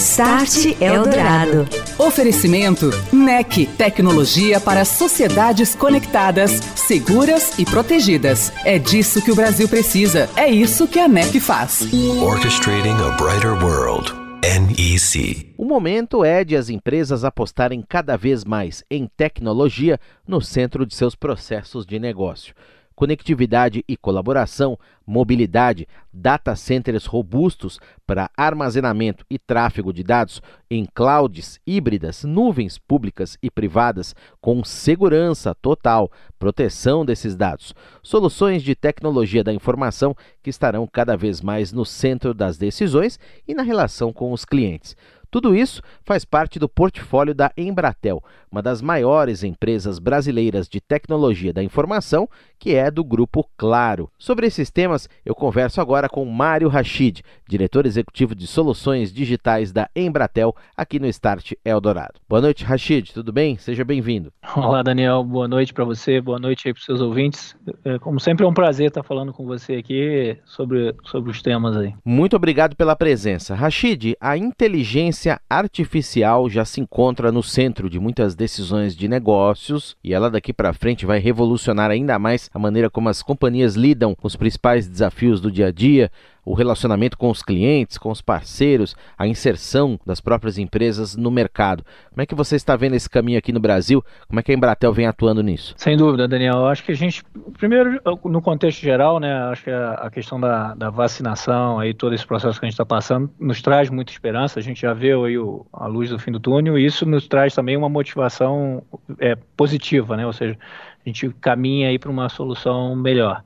Start Eldorado. Oferecimento NEC, tecnologia para sociedades conectadas, seguras e protegidas. É disso que o Brasil precisa. É isso que a NEC faz. Orchestrating a brighter world. NEC. O momento é de as empresas apostarem cada vez mais em tecnologia no centro de seus processos de negócio conectividade e colaboração, mobilidade, data centers robustos para armazenamento e tráfego de dados em clouds híbridas, nuvens públicas e privadas com segurança total, proteção desses dados, soluções de tecnologia da informação que estarão cada vez mais no centro das decisões e na relação com os clientes. Tudo isso faz parte do portfólio da Embratel, uma das maiores empresas brasileiras de tecnologia da informação, que é do grupo Claro. Sobre esses temas, eu converso agora com Mário Rachid, diretor executivo de soluções digitais da Embratel, aqui no Start Eldorado. Boa noite, Rachid, tudo bem? Seja bem-vindo. Olá, Daniel, boa noite para você, boa noite aí para os seus ouvintes. É, como sempre, é um prazer estar falando com você aqui sobre, sobre os temas aí. Muito obrigado pela presença. Rachid, a inteligência inteligência artificial já se encontra no centro de muitas decisões de negócios e ela daqui para frente vai revolucionar ainda mais a maneira como as companhias lidam com os principais desafios do dia a dia, o relacionamento com os clientes, com os parceiros, a inserção das próprias empresas no mercado. Como é que você está vendo esse caminho aqui no Brasil? Como é que a Embratel vem atuando nisso? Sem dúvida, Daniel. Eu acho que a gente, primeiro, no contexto geral, né, acho que a, questão da, da, vacinação, aí todo esse processo que a gente está passando, nos traz muita esperança. A gente já vê aí o, a luz do fim do túnel e isso nos traz também uma motivação é, positiva, né? Ou seja, a gente caminha aí para uma solução melhor.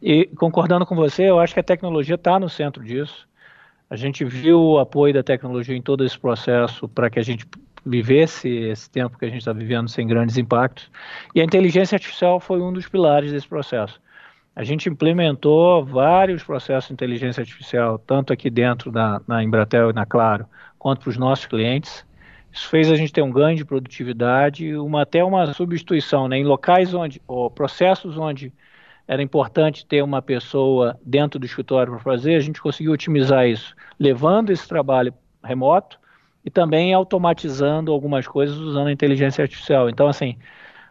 E concordando com você, eu acho que a tecnologia está no centro disso. A gente viu o apoio da tecnologia em todo esse processo para que a gente vivesse esse tempo que a gente está vivendo sem grandes impactos. E a inteligência artificial foi um dos pilares desse processo. A gente implementou vários processos de inteligência artificial, tanto aqui dentro da, na Embratel e na Claro, quanto para os nossos clientes. Isso fez a gente ter um ganho de produtividade, uma, até uma substituição né, em locais onde, ou processos onde era importante ter uma pessoa dentro do escritório para fazer, a gente conseguiu otimizar isso, levando esse trabalho remoto e também automatizando algumas coisas usando a inteligência artificial. Então, assim,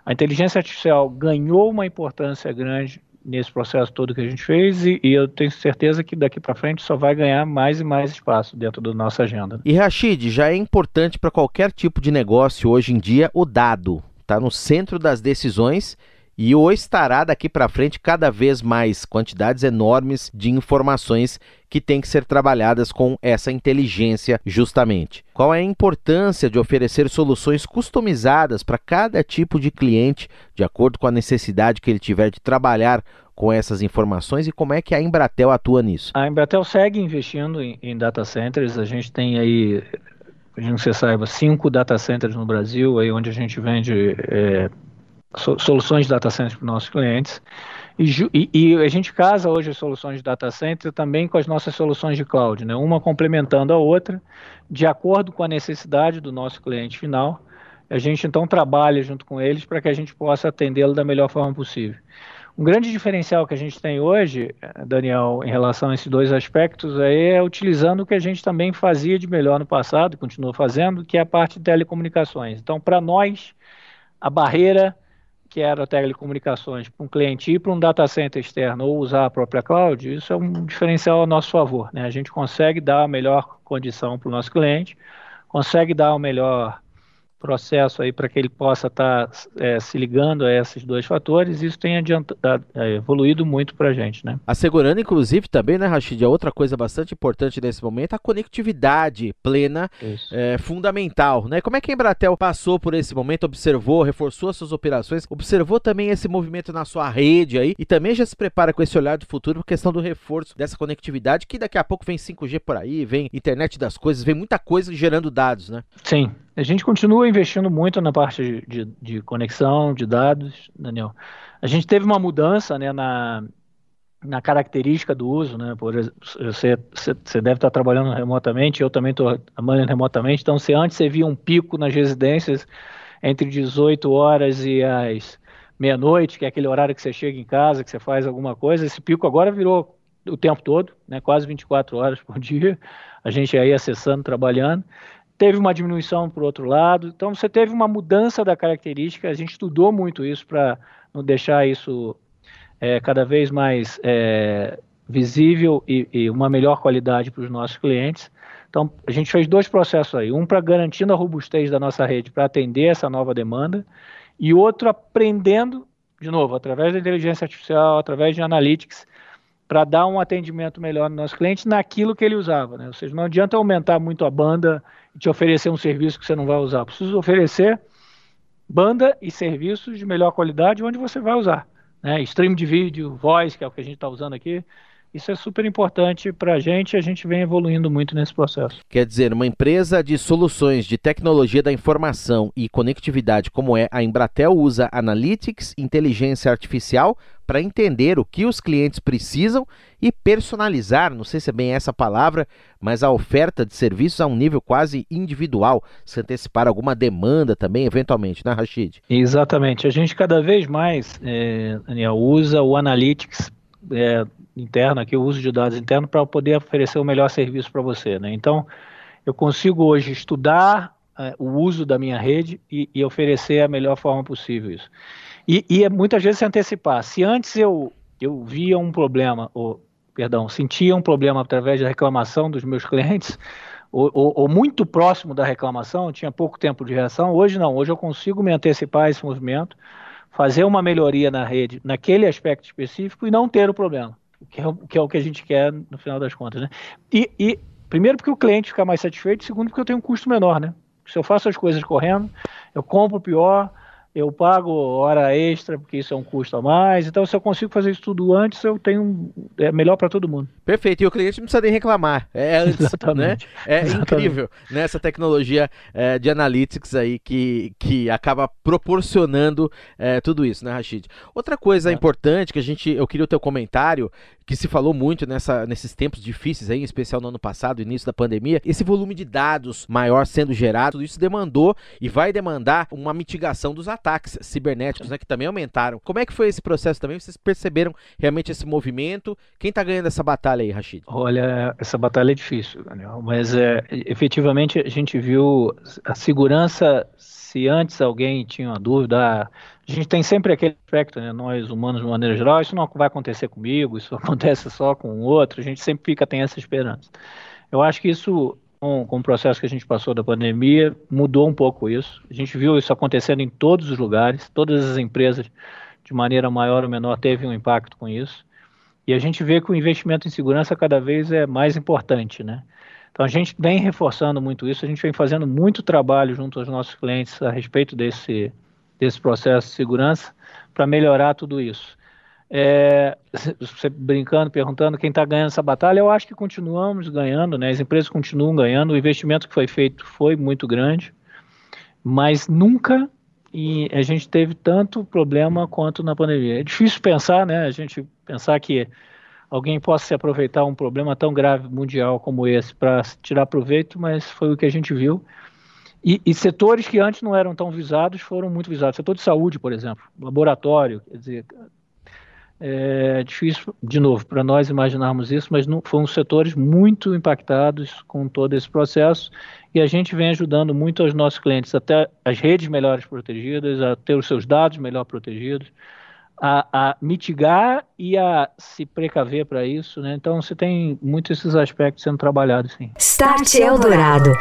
a inteligência artificial ganhou uma importância grande nesse processo todo que a gente fez e, e eu tenho certeza que daqui para frente só vai ganhar mais e mais espaço dentro da nossa agenda. E Rachid, já é importante para qualquer tipo de negócio hoje em dia o dado. Está no centro das decisões e o estará daqui para frente cada vez mais quantidades enormes de informações que têm que ser trabalhadas com essa inteligência justamente. Qual é a importância de oferecer soluções customizadas para cada tipo de cliente, de acordo com a necessidade que ele tiver de trabalhar com essas informações e como é que a Embratel atua nisso? A Embratel segue investindo em, em data centers. A gente tem aí, que você saiba, cinco data centers no Brasil, aí onde a gente vende é, soluções de data center para os nossos clientes. E, e, a gente casa hoje as soluções de data center também com as nossas soluções de cloud, né? uma complementando a outra, de acordo com a necessidade do nosso cliente final. A gente então trabalha junto com eles para que a gente possa atendê-lo da melhor forma possível. Um grande diferencial que a gente tem hoje, Daniel, em relação a esses dois aspectos, é utilizando o que a gente também fazia de melhor no passado, continua fazendo, que é a parte de telecomunicações. Então, para nós, a barreira que era telecomunicações para um cliente ir para um data center externo ou usar a própria cloud, isso é um diferencial a nosso favor. Né? A gente consegue dar a melhor condição para o nosso cliente, consegue dar o melhor processo aí para que ele possa estar tá, é, se ligando a esses dois fatores, isso tem adiantado, é, evoluído muito para a gente, né? Assegurando, inclusive, também, né, Rachid, a outra coisa bastante importante nesse momento, a conectividade plena é fundamental, né? Como é que a Embratel passou por esse momento, observou, reforçou as suas operações, observou também esse movimento na sua rede aí e também já se prepara com esse olhar do futuro por questão do reforço dessa conectividade, que daqui a pouco vem 5G por aí, vem internet das coisas, vem muita coisa gerando dados, né? Sim, a gente continua investindo muito na parte de, de, conexão, de dados, Daniel. A gente teve uma mudança né, na, na característica do uso, né? Por você, você deve estar trabalhando remotamente, eu também estou trabalhando remotamente. Então, se antes você via um pico nas residências entre 18 horas e as meia-noite, que é aquele horário que você chega em casa, que você faz alguma coisa, esse pico agora virou o tempo todo, né? Quase 24 horas por dia. A gente aí acessando, trabalhando. Teve uma diminuição por outro lado. Então, você teve uma mudança da característica. A gente estudou muito isso para não deixar isso é, cada vez mais é, visível e, e, uma melhor qualidade para os nossos clientes. Então, a gente fez dois processos aí, um para garantindo a robustez da nossa rede para atender essa nova demanda e outro aprendendo, de novo, através da inteligência artificial, através de analytics, para dar um atendimento melhor no nosso cliente naquilo que ele usava. Né? Ou seja, não adianta aumentar muito a banda e te oferecer um serviço que você não vai usar. Precisa oferecer banda e serviços de melhor qualidade onde você vai usar né? Stream de vídeo, voice, que é o que a gente está usando aqui. Isso é super importante para a gente e a gente vem evoluindo muito nesse processo. Quer dizer, uma empresa de soluções de tecnologia da informação e conectividade como é a Embratel usa Analytics, inteligência artificial, para entender o que os clientes precisam e personalizar, não sei se é bem essa palavra, mas a oferta de serviços a um nível quase individual, se antecipar alguma demanda também, eventualmente, né, Rashid? Exatamente. A gente cada vez mais, é, Daniel, usa o Analytics é, interno, aqui o uso de dados interno, para poder oferecer o melhor serviço para você. Né? Então, eu consigo hoje estudar é, o uso da minha rede e, e oferecer a melhor forma possível isso. E, e é muitas vezes se antecipar. Se antes eu, eu via um problema, ou, perdão, sentia um problema através da reclamação dos meus clientes, ou, ou, ou, muito próximo da reclamação, tinha pouco tempo de reação, hoje não, hoje eu consigo me antecipar a esse movimento, fazer uma melhoria na rede naquele aspecto específico e não ter o problema, que é, que é o que a gente quer no final das contas. Né? E, e, primeiro porque o cliente fica mais satisfeito, segundo porque eu tenho um custo menor, né? Se eu faço as coisas correndo, eu compro pior, eu pago hora extra, porque isso é um custo a mais. Então, se eu consigo fazer isso tudo antes, eu tenho. É melhor para todo mundo. Perfeito. E o cliente não precisa nem reclamar. É antes, Exatamente. Né? É Exatamente. incrível nessa né? tecnologia é, de analytics aí que, que acaba proporcionando é, tudo isso, né, Rashid? Outra coisa é. importante que a gente. Eu queria o teu comentário que se falou muito nessa, nesses tempos difíceis aí, em especial no ano passado, início da pandemia, esse volume de dados maior sendo gerado, tudo isso demandou e vai demandar uma mitigação dos ataques cibernéticos, né, que também aumentaram. Como é que foi esse processo também? Vocês perceberam realmente esse movimento? Quem está ganhando essa batalha aí, Rashid? Olha, essa batalha é difícil, Daniel, mas é, efetivamente a gente viu a segurança se antes alguém tinha uma dúvida, a gente tem sempre aquele aspecto, né, nós humanos de maneira geral, isso não vai acontecer comigo, isso acontece só com o outro, a gente sempre fica, tem essa esperança. Eu acho que isso, com, com o processo que a gente passou da pandemia, mudou um pouco isso. A gente viu isso acontecendo em todos os lugares, todas as empresas, de maneira maior ou menor, teve um impacto com isso. E a gente vê que o investimento em segurança cada vez é mais importante, né? Então a gente vem reforçando muito isso, a gente vem fazendo muito trabalho junto aos nossos clientes a respeito desse, desse processo de segurança para melhorar tudo isso. É, você brincando, perguntando quem está ganhando essa batalha, eu acho que continuamos ganhando, né? as empresas continuam ganhando, o investimento que foi feito foi muito grande, mas nunca e a gente teve tanto problema quanto na pandemia. É difícil pensar, né? A gente pensar que alguém possa se aproveitar um problema tão grave mundial como esse para tirar proveito, mas foi o que a gente viu. E, e, setores que antes não eram tão visados foram muito visados. Setor de saúde, por exemplo, laboratório, quer dizer, é difícil, de novo, para nós imaginarmos isso, mas não, foram setores muito impactados com todo esse processo e a gente vem ajudando muito os nossos clientes, até as redes melhores protegidas, a ter os seus dados melhor protegidos, a, a mitigar e a se precaver para isso, né? Então você tem muitos esses aspectos sendo trabalhados, sim. Start Eldorado.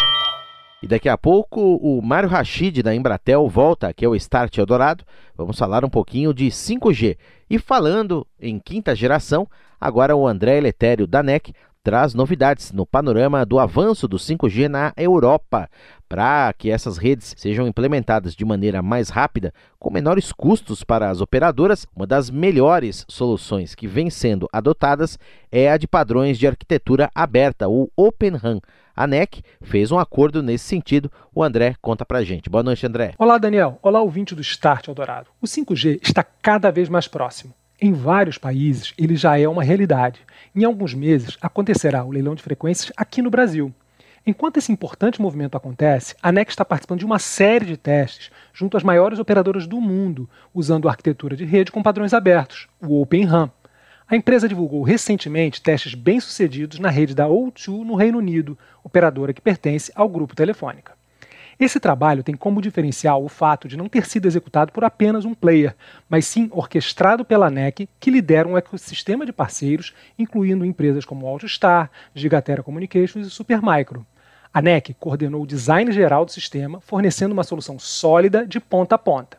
E daqui a pouco o Mário Rachid da Embratel volta aqui ao Start Eldorado. Vamos falar um pouquinho de 5G. E falando em quinta geração, agora o André Eletério da NEC traz novidades no panorama do avanço do 5G na Europa, para que essas redes sejam implementadas de maneira mais rápida, com menores custos para as operadoras. Uma das melhores soluções que vem sendo adotadas é a de padrões de arquitetura aberta, o Open RAN. A NEC fez um acordo nesse sentido. O André conta pra gente. Boa noite, André. Olá, Daniel. Olá, ouvinte do Start Eldorado. O 5G está cada vez mais próximo Em vários países, ele já é uma realidade. Em alguns meses, acontecerá o leilão de frequências aqui no Brasil. Enquanto esse importante movimento acontece, a NEC está participando de uma série de testes junto às maiores operadoras do mundo, usando arquitetura de rede com padrões abertos, o Open RAN. A empresa divulgou recentemente testes bem-sucedidos na rede da O2 no Reino Unido, operadora que pertence ao grupo Telefônica. Esse trabalho tem como diferencial o fato de não ter sido executado por apenas um player, mas sim orquestrado pela NEC, que lidera um ecossistema de parceiros, incluindo empresas como AutoStar, Gigatera Communications e Supermicro. A NEC coordenou o design geral do sistema, fornecendo uma solução sólida de ponta a ponta.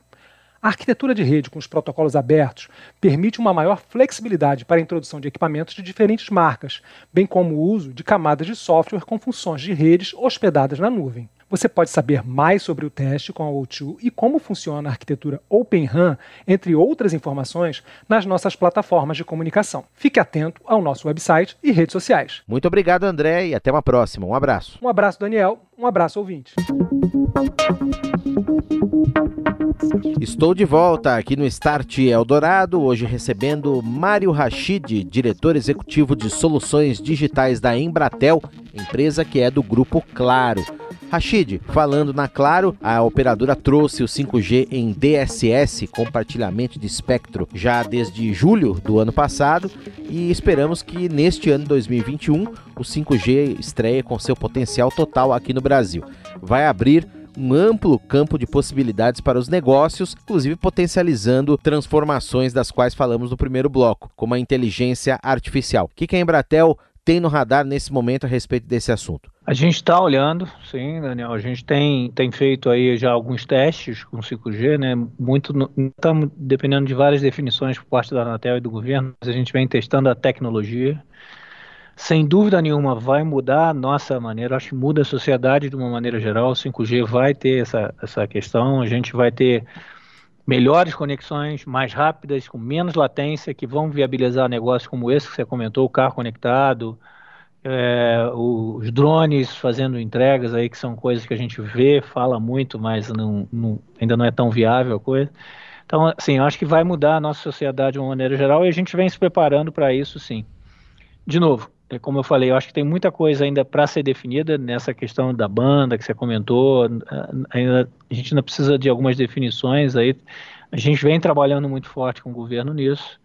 A arquitetura de rede com os protocolos abertos permite uma maior flexibilidade para a introdução de equipamentos de diferentes marcas, bem como o uso de camadas de software com funções de redes hospedadas na nuvem. Você pode saber mais sobre o teste com a O2 e como funciona a arquitetura Open RAN, entre outras informações, nas nossas plataformas de comunicação. Fique atento ao nosso website e redes sociais. Muito obrigado, André, e até uma próxima. Um abraço. Um abraço, Daniel. Um abraço, ouvinte. Estou de volta aqui no Start Eldorado, hoje recebendo Mário Rachid, diretor executivo de soluções digitais da Embratel, empresa que é do grupo Claro. Rachid, falando na Claro, a operadora trouxe o 5G em DSS, compartilhamento de espectro, já desde julho do ano passado e esperamos que neste ano 2021 o 5G estreie com seu potencial total aqui no Brasil. Vai abrir um amplo campo de possibilidades para os negócios, inclusive potencializando transformações das quais falamos no primeiro bloco, como a inteligência artificial. O que a Embratel tem no radar nesse momento a respeito desse assunto? A gente está olhando, sim, Daniel. A gente tem, tem feito aí já alguns testes com 5G, né? Muito estamos dependendo de várias definições por parte da Anatel e do governo, mas a gente vem testando a tecnologia. Sem dúvida nenhuma vai mudar a nossa maneira, acho que muda a sociedade de uma maneira geral. O 5G vai ter essa, essa questão, a gente vai ter melhores conexões, mais rápidas, com menos latência, que vão viabilizar negócios como esse que você comentou, o carro conectado, é, os drones fazendo entregas aí, que são coisas que a gente vê, fala muito, mas não, não, ainda não é tão viável a coisa. Então, assim, eu acho que vai mudar a nossa sociedade de uma maneira geral e a gente vem se preparando para isso, sim. De novo, como eu falei, eu acho que tem muita coisa ainda para ser definida nessa questão da banda que você comentou. Ainda, a gente ainda precisa de algumas definições aí. A gente vem trabalhando muito forte com o governo nisso,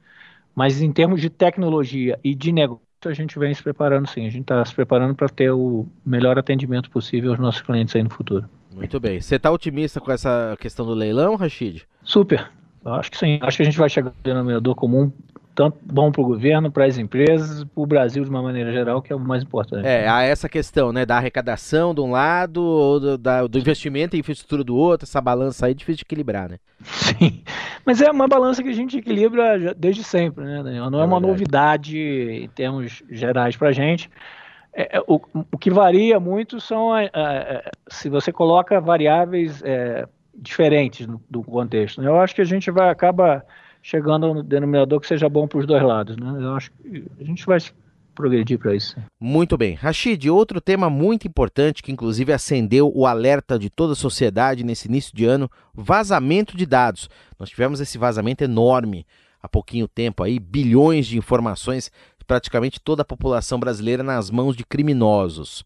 mas em termos de tecnologia e de negócio, a gente vem se preparando sim. A gente está se preparando para ter o melhor atendimento possível aos nossos clientes aí no futuro. Muito bem. Você está otimista com essa questão do leilão, Rachid? Super. Eu acho que sim. Acho que a gente vai chegar no denominador comum tanto bom para o governo, para as empresas, para o Brasil de uma maneira geral, que é o mais importante. É, há essa questão, né, da arrecadação de um lado, do, da, do investimento em infraestrutura do outro, essa balança aí é difícil de equilibrar, né? Sim, mas é uma balança que a gente equilibra desde sempre, né, Daniel? Não é, é uma novidade em termos gerais para a gente. É, é, o, o, que varia muito são, a, a, a, se você coloca variáveis é, diferentes no, do contexto. Né? Eu acho que a gente vai acaba chegando no denominador que seja bom para os dois lados. Né? Eu acho que a gente vai progredir para isso. Muito bem. Rashid, outro tema muito importante que inclusive acendeu o alerta de toda a sociedade nesse início de ano, vazamento de dados. Nós tivemos esse vazamento enorme há pouquinho tempo aí, bilhões de informações, praticamente toda a população brasileira nas mãos de criminosos.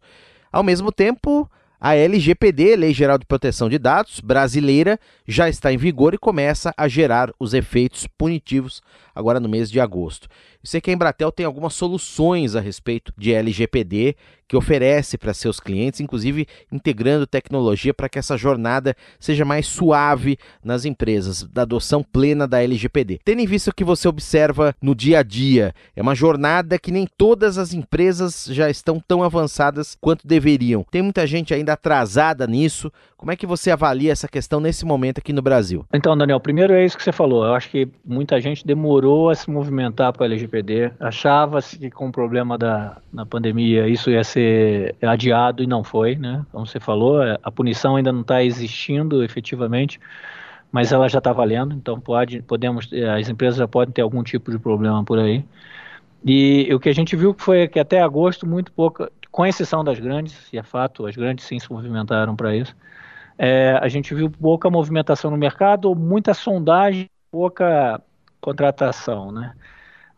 Ao mesmo tempo, a LGPD, Lei Geral de Proteção de Dados brasileira, já está em vigor e começa a gerar os efeitos punitivos agora no mês de agosto. Eu sei que a Embratel tem algumas soluções a respeito de LGPD que oferece para seus clientes, inclusive integrando tecnologia para que essa jornada seja mais suave nas empresas, da adoção plena da LGPD. Tendo em vista o que você observa no dia a dia, é uma jornada que nem todas as empresas já estão tão avançadas quanto deveriam. Tem muita gente ainda atrasada nisso. Como é que você avalia essa questão nesse momento aqui no Brasil? Então, Daniel, primeiro é isso que você falou. Eu acho que muita gente demorou a se movimentar para a LGPD. Achava-se que com o problema da na pandemia isso ia ser adiado e não foi, né? Como você falou, é, a punição ainda não está existindo efetivamente, mas ela já está valendo. Então pode, podemos, as empresas já podem ter algum tipo de problema por aí. E o que a gente viu foi que até agosto muito pouca, com exceção das grandes, e é fato, as grandes sim se movimentaram para isso é, a gente viu pouca movimentação no mercado, muita sondagem, pouca contratação, né?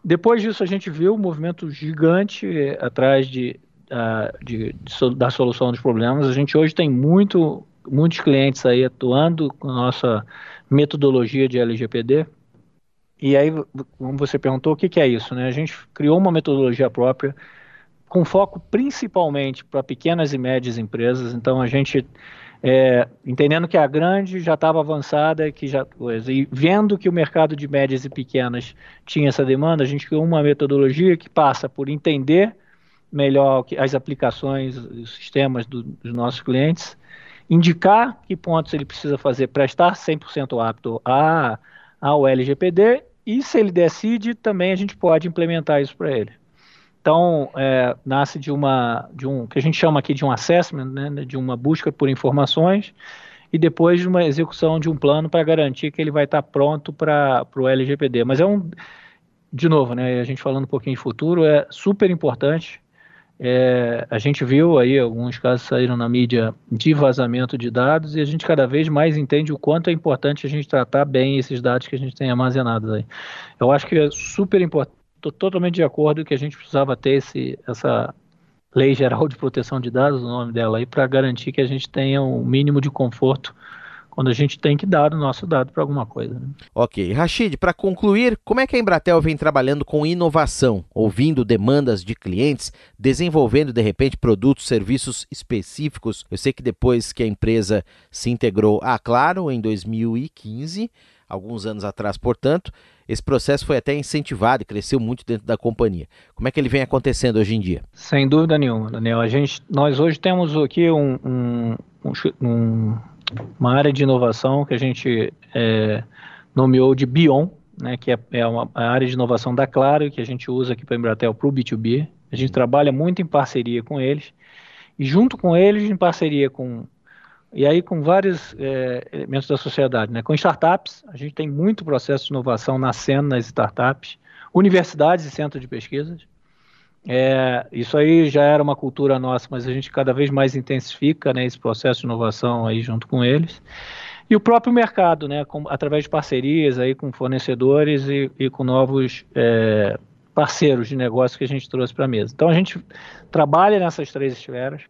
Depois disso, a gente viu um movimento gigante eh, atrás de, uh, de, de, da solução dos problemas. A gente hoje tem muito, muitos clientes aí atuando com a nossa metodologia de LGPD. E aí, como você perguntou, o que, que é isso? Né? A gente criou uma metodologia própria com foco principalmente para pequenas e médias empresas. Então, a gente é, entendendo que a grande já estava avançada, que já e vendo que o mercado de médias e pequenas tinha essa demanda, a gente criou uma metodologia que passa por entender melhor as aplicações, os sistemas do, dos nossos clientes, indicar que pontos ele precisa fazer para estar 100% apto a, ao LGPD e se ele decide, também a gente pode implementar isso para ele. Então, é, nasce de uma, de um, que a gente chama aqui de um assessment, né, de uma busca por informações, e depois de uma execução de um plano para garantir que ele vai estar tá pronto para o LGPD. Mas é um, de novo, né, a gente falando um pouquinho de futuro, é super importante. É, a gente viu aí alguns casos saíram na mídia de vazamento de dados e a gente cada vez mais entende o quanto é importante a gente tratar bem esses dados que a gente tem armazenados aí. Eu acho que é super importante estou totalmente de acordo que a gente precisava ter esse, essa Lei Geral de Proteção de Dados, o nome dela aí, para garantir que a gente tenha um mínimo de conforto quando a gente tem que dar o nosso dado para alguma coisa. Né? Ok. Rachid, para concluir, como é que a Embratel vem trabalhando com inovação, ouvindo demandas de clientes, desenvolvendo de repente produtos, serviços específicos? Eu sei que depois que a empresa se integrou à Claro em 2015, alguns anos atrás, portanto, esse processo foi até incentivado e cresceu muito dentro da companhia. Como é que ele vem acontecendo hoje em dia? Sem dúvida nenhuma, Daniel. A gente, nós hoje temos aqui um, um, um, uma área de inovação que a gente é, nomeou de Bion, né, que é, é uma a área de inovação da Claro, que a gente usa aqui para a Embratel para o B2B. A gente trabalha muito em parceria com eles. E junto com eles, em parceria com e aí com vários é, elementos da sociedade, né? Com startups, a gente tem muito processo de inovação nascendo nas startups, universidades e centros de pesquisas. É, isso aí já era uma cultura nossa, mas a gente cada vez mais intensifica né, esse processo de inovação aí junto com eles. E o próprio mercado, né, com, através de parcerias aí com fornecedores e, e com novos é, parceiros de negócio que a gente trouxe para a mesa. Então a gente trabalha nessas três esferas.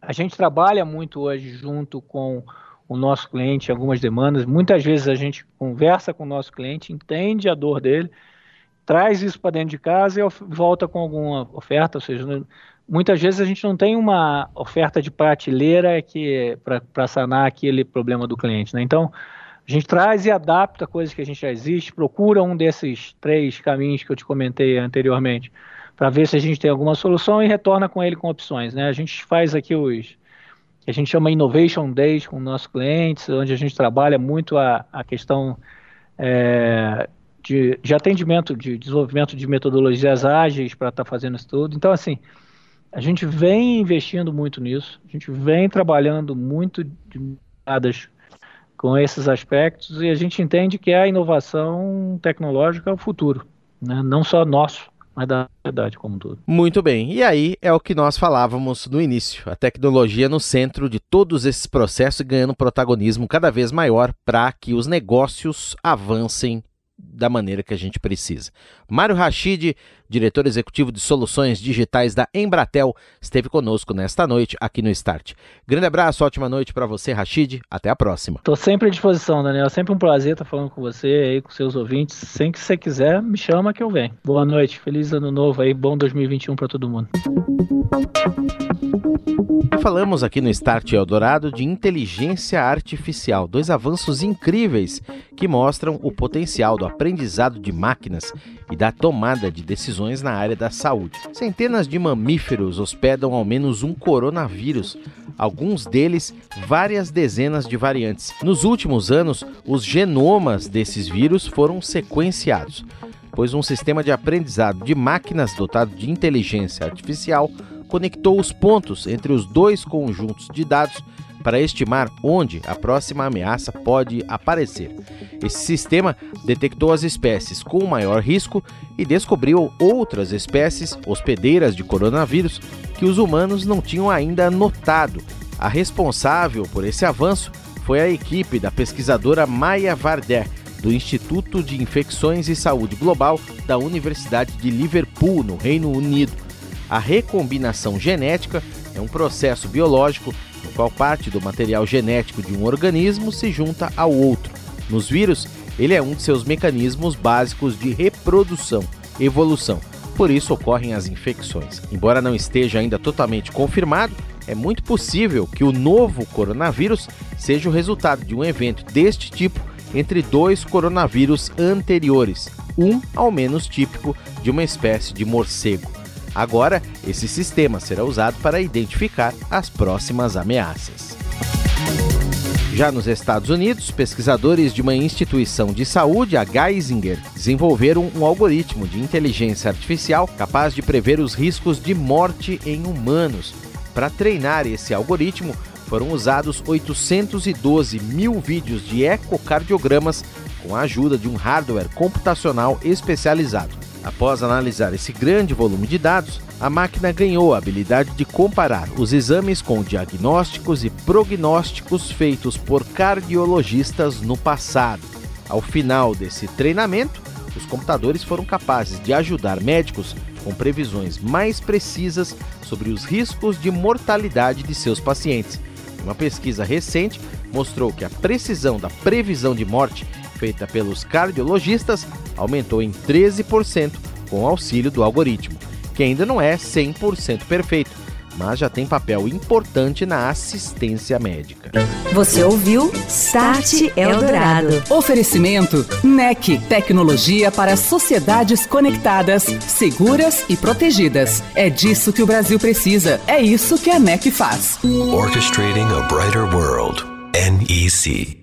A gente trabalha muito hoje junto com o nosso cliente algumas demandas. Muitas vezes a gente conversa com o nosso cliente, entende a dor dele, traz isso para dentro de casa e volta com alguma oferta. Ou seja, muitas vezes a gente não tem uma oferta de prateleira que para sanar aquele problema do cliente. Né? Então, a gente traz e adapta coisas que a gente já existe, procura um desses três caminhos que eu te comentei anteriormente para ver se a gente tem alguma solução e retorna com ele com opções. Né? A gente faz aqui os a gente chama Innovation Days com nossos clientes, onde a gente trabalha muito a, a questão é, de, de, atendimento, de desenvolvimento de metodologias ágeis para estar tá fazendo isso tudo. Então, assim, a gente vem investindo muito nisso, a gente vem trabalhando muito de com esses aspectos e a gente entende que a inovação tecnológica é o futuro, né? não só nosso, mas da sociedade como um todo. Muito bem. E aí é o que nós falávamos no início. A tecnologia no centro de todos esses processos ganhando protagonismo cada vez maior para que os negócios avancem da maneira que a gente precisa. Mário Rachid, diretor executivo de soluções digitais da Embratel, esteve conosco nesta noite aqui no Start. Grande abraço, ótima noite para você, Rachid. Até a próxima. Estou sempre à disposição, Daniel. Sempre um prazer estar falando com você aí, com seus ouvintes. Sempre que você quiser, me chama que eu venho. Boa noite, feliz ano novo aí, bom 2021 para todo mundo. Falamos aqui no Start Eldorado de inteligência artificial, dois avanços incríveis que mostram o potencial do aprendizado de máquinas e da tomada de decisões na área da saúde. Centenas de mamíferos hospedam ao menos um coronavírus, alguns deles várias dezenas de variantes. Nos últimos anos, os genomas desses vírus foram sequenciados, pois um sistema de aprendizado de máquinas dotado de inteligência artificial conectou os pontos entre os dois conjuntos de dados para estimar onde a próxima ameaça pode aparecer. Esse sistema detectou as espécies com maior risco e descobriu outras espécies hospedeiras de coronavírus que os humanos não tinham ainda notado. A responsável por esse avanço foi a equipe da pesquisadora Maya Varder, do Instituto de Infecções e Saúde Global da Universidade de Liverpool, no Reino Unido. A recombinação genética é um processo biológico no qual parte do material genético de um organismo se junta ao outro. Nos vírus, ele é um de seus mecanismos básicos de reprodução, evolução. Por isso ocorrem as infecções. Embora não esteja ainda totalmente confirmado, é muito possível que o novo coronavírus seja o resultado de um evento deste tipo entre dois coronavírus anteriores, um ao menos típico de uma espécie de morcego. Agora, esse sistema será usado para identificar as próximas ameaças. Já nos Estados Unidos, pesquisadores de uma instituição de saúde, a Geisinger, desenvolveram um algoritmo de inteligência artificial capaz de prever os riscos de morte em humanos. Para treinar esse algoritmo, foram usados 812 mil vídeos de ecocardiogramas com a ajuda de um hardware computacional especializado. Após analisar esse grande volume de dados, a máquina ganhou a habilidade de comparar os exames com diagnósticos e prognósticos feitos por cardiologistas no passado. Ao final desse treinamento, os computadores foram capazes de ajudar médicos com previsões mais precisas sobre os riscos de mortalidade de seus pacientes. Uma pesquisa recente mostrou que a precisão da previsão de morte feita pelos cardiologistas aumentou em 13% com o auxílio do algoritmo, que ainda não é 100% perfeito, mas já tem papel importante na assistência médica. Você ouviu Start Eldorado. Oferecimento NEC, tecnologia para sociedades conectadas, seguras e protegidas. É disso que o Brasil precisa. É isso que a NEC faz. Orchestrating a brighter world. NEC.